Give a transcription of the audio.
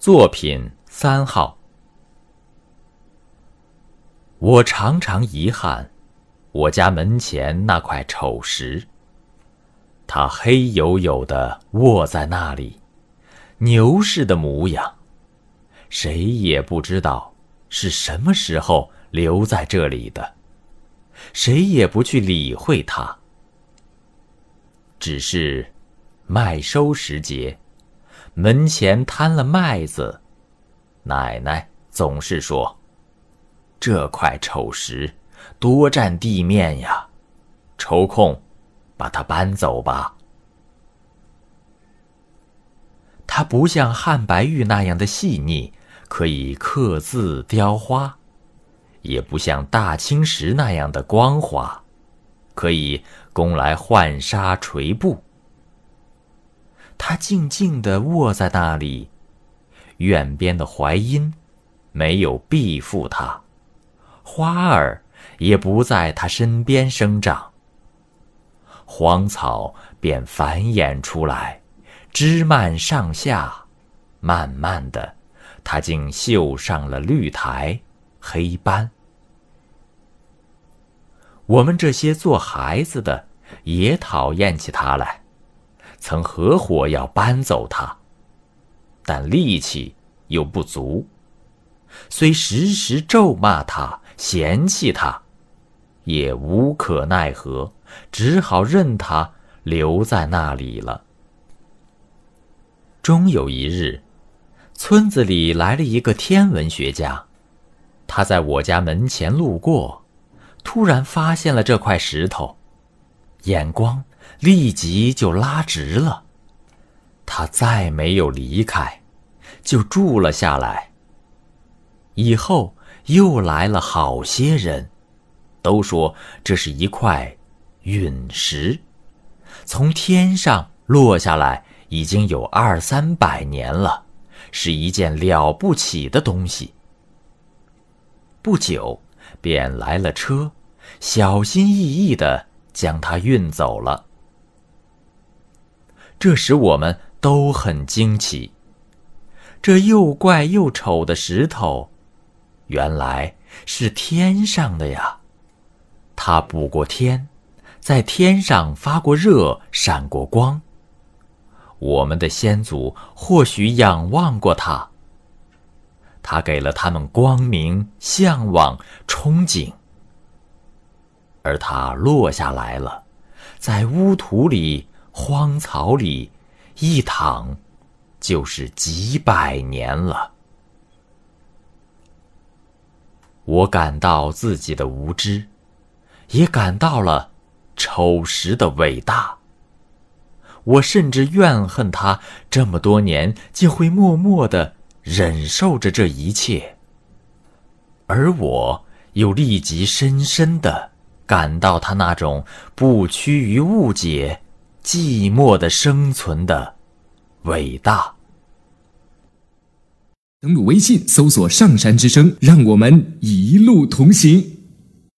作品三号。我常常遗憾，我家门前那块丑石。它黑黝黝的卧在那里，牛似的模样。谁也不知道是什么时候留在这里的，谁也不去理会它。只是麦收时节。门前摊了麦子，奶奶总是说：“这块丑石多占地面呀，抽空把它搬走吧。”它不像汉白玉那样的细腻，可以刻字雕花；也不像大青石那样的光滑，可以供来浣纱垂布。他静静地卧在那里，院边的槐荫没有庇护他，花儿也不在他身边生长。荒草便繁衍出来，枝蔓上下，慢慢的，它竟绣上了绿苔、黑斑。我们这些做孩子的也讨厌起它来。曾合伙要搬走它，但力气又不足，虽时时咒骂他、嫌弃他，也无可奈何，只好任他留在那里了。终有一日，村子里来了一个天文学家，他在我家门前路过，突然发现了这块石头，眼光。立即就拉直了，他再没有离开，就住了下来。以后又来了好些人，都说这是一块陨石，从天上落下来已经有二三百年了，是一件了不起的东西。不久，便来了车，小心翼翼的将它运走了。这使我们都很惊奇。这又怪又丑的石头，原来是天上的呀！它补过天，在天上发过热，闪过光。我们的先祖或许仰望过它，它给了他们光明、向往、憧憬。而它落下来了，在污土里。荒草里一躺，就是几百年了。我感到自己的无知，也感到了丑时的伟大。我甚至怨恨他这么多年竟会默默的忍受着这一切，而我又立即深深的感到他那种不屈于误解。寂寞的生存的伟大。登录微信，搜索“上山之声”，让我们一路同行。